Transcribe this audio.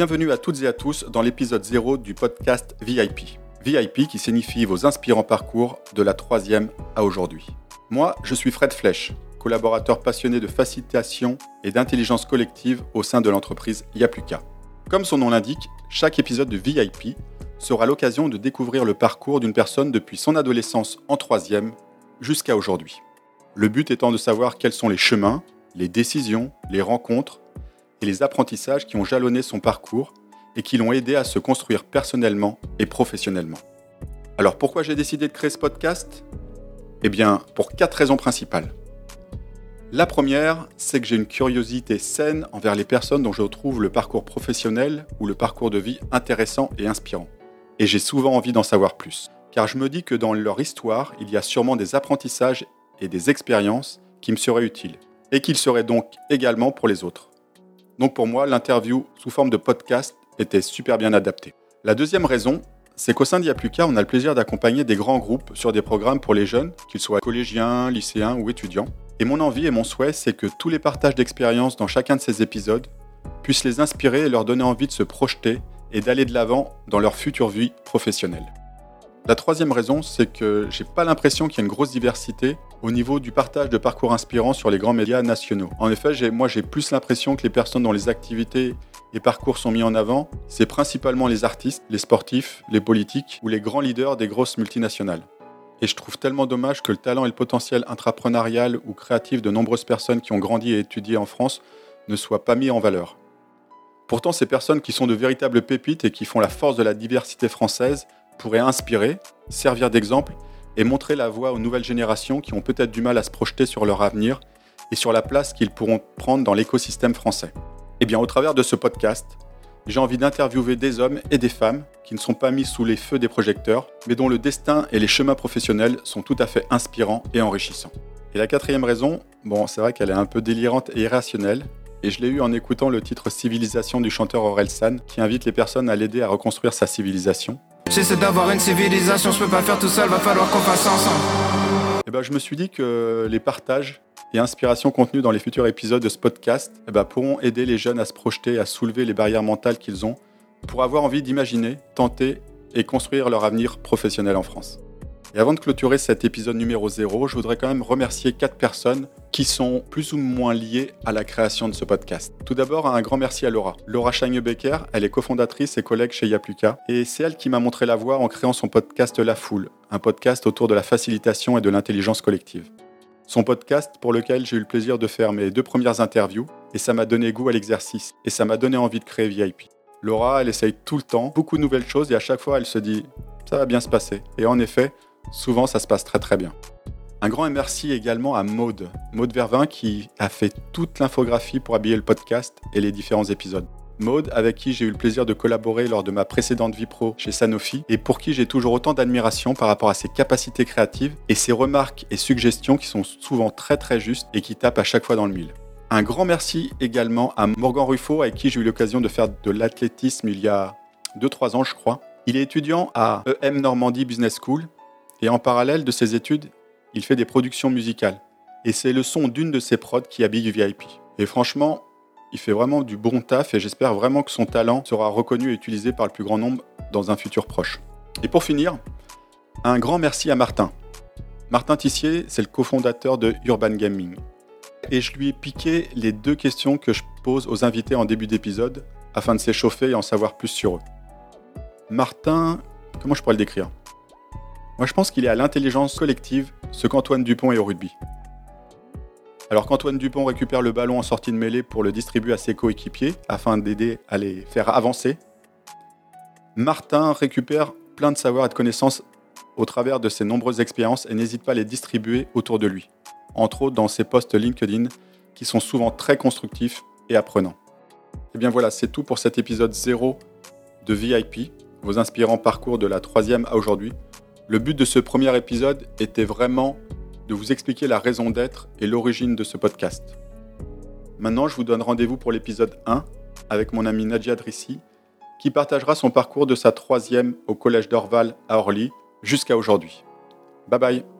Bienvenue à toutes et à tous dans l'épisode 0 du podcast VIP. VIP qui signifie vos inspirants parcours de la troisième à aujourd'hui. Moi, je suis Fred Flech, collaborateur passionné de facilitation et d'intelligence collective au sein de l'entreprise Yapluka. Comme son nom l'indique, chaque épisode de VIP sera l'occasion de découvrir le parcours d'une personne depuis son adolescence en troisième jusqu'à aujourd'hui. Le but étant de savoir quels sont les chemins, les décisions, les rencontres et les apprentissages qui ont jalonné son parcours et qui l'ont aidé à se construire personnellement et professionnellement. Alors pourquoi j'ai décidé de créer ce podcast? Eh bien, pour quatre raisons principales. La première, c'est que j'ai une curiosité saine envers les personnes dont je trouve le parcours professionnel ou le parcours de vie intéressant et inspirant. Et j'ai souvent envie d'en savoir plus, car je me dis que dans leur histoire, il y a sûrement des apprentissages et des expériences qui me seraient utiles, et qu'ils seraient donc également pour les autres. Donc pour moi, l'interview sous forme de podcast était super bien adaptée. La deuxième raison, c'est qu'au sein d'Iapluka, on a le plaisir d'accompagner des grands groupes sur des programmes pour les jeunes, qu'ils soient collégiens, lycéens ou étudiants. Et mon envie et mon souhait, c'est que tous les partages d'expériences dans chacun de ces épisodes puissent les inspirer et leur donner envie de se projeter et d'aller de l'avant dans leur future vie professionnelle. La troisième raison, c'est que j'ai pas l'impression qu'il y ait une grosse diversité au niveau du partage de parcours inspirants sur les grands médias nationaux. En effet, moi j'ai plus l'impression que les personnes dont les activités et parcours sont mis en avant, c'est principalement les artistes, les sportifs, les politiques ou les grands leaders des grosses multinationales. Et je trouve tellement dommage que le talent et le potentiel intrapreneurial ou créatif de nombreuses personnes qui ont grandi et étudié en France ne soient pas mis en valeur. Pourtant, ces personnes qui sont de véritables pépites et qui font la force de la diversité française pourraient inspirer, servir d'exemple et montrer la voie aux nouvelles générations qui ont peut-être du mal à se projeter sur leur avenir et sur la place qu'ils pourront prendre dans l'écosystème français. Eh bien, au travers de ce podcast, j'ai envie d'interviewer des hommes et des femmes qui ne sont pas mis sous les feux des projecteurs, mais dont le destin et les chemins professionnels sont tout à fait inspirants et enrichissants. Et la quatrième raison, bon, c'est vrai qu'elle est un peu délirante et irrationnelle, et je l'ai eu en écoutant le titre Civilisation du chanteur Aurel San, qui invite les personnes à l'aider à reconstruire sa civilisation. J'essaie d'avoir une civilisation, je peux pas faire tout seul, va falloir qu'on fasse ensemble. Et eh ben, je me suis dit que les partages et inspirations contenues dans les futurs épisodes de ce podcast eh ben, pourront aider les jeunes à se projeter, à soulever les barrières mentales qu'ils ont pour avoir envie d'imaginer, tenter et construire leur avenir professionnel en France. Et avant de clôturer cet épisode numéro 0, je voudrais quand même remercier quatre personnes sont plus ou moins liées à la création de ce podcast. Tout d'abord, un grand merci à Laura. Laura Chagne-Becker, elle est cofondatrice et collègue chez Yapluka, et c'est elle qui m'a montré la voie en créant son podcast La Foule, un podcast autour de la facilitation et de l'intelligence collective. Son podcast pour lequel j'ai eu le plaisir de faire mes deux premières interviews, et ça m'a donné goût à l'exercice, et ça m'a donné envie de créer VIP. Laura, elle essaye tout le temps, beaucoup de nouvelles choses, et à chaque fois, elle se dit, ça va bien se passer. Et en effet, souvent ça se passe très très bien. Un grand merci également à Maude, Maude Vervin qui a fait toute l'infographie pour habiller le podcast et les différents épisodes. Maude, avec qui j'ai eu le plaisir de collaborer lors de ma précédente vie pro chez Sanofi, et pour qui j'ai toujours autant d'admiration par rapport à ses capacités créatives et ses remarques et suggestions qui sont souvent très très justes et qui tapent à chaque fois dans le mille. Un grand merci également à Morgan Ruffo, avec qui j'ai eu l'occasion de faire de l'athlétisme il y a 2-3 ans, je crois. Il est étudiant à EM Normandie Business School et en parallèle de ses études, il fait des productions musicales. Et c'est le son d'une de ses prods qui habille VIP. Et franchement, il fait vraiment du bon taf et j'espère vraiment que son talent sera reconnu et utilisé par le plus grand nombre dans un futur proche. Et pour finir, un grand merci à Martin. Martin Tissier, c'est le cofondateur de Urban Gaming. Et je lui ai piqué les deux questions que je pose aux invités en début d'épisode afin de s'échauffer et en savoir plus sur eux. Martin, comment je pourrais le décrire? Moi, je pense qu'il est à l'intelligence collective ce qu'Antoine Dupont est au rugby. Alors qu'Antoine Dupont récupère le ballon en sortie de mêlée pour le distribuer à ses coéquipiers afin d'aider à les faire avancer, Martin récupère plein de savoir et de connaissances au travers de ses nombreuses expériences et n'hésite pas à les distribuer autour de lui, entre autres dans ses posts LinkedIn qui sont souvent très constructifs et apprenants. Et eh bien voilà, c'est tout pour cet épisode 0 de VIP, vos inspirants parcours de la troisième à aujourd'hui. Le but de ce premier épisode était vraiment de vous expliquer la raison d'être et l'origine de ce podcast. Maintenant, je vous donne rendez-vous pour l'épisode 1 avec mon ami Nadia Drissi, qui partagera son parcours de sa troisième au Collège d'Orval à Orly jusqu'à aujourd'hui. Bye bye